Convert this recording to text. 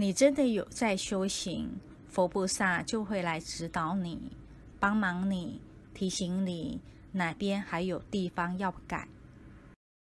你真的有在修行佛菩萨就会来指导你帮忙你提醒你哪边还有地方要改。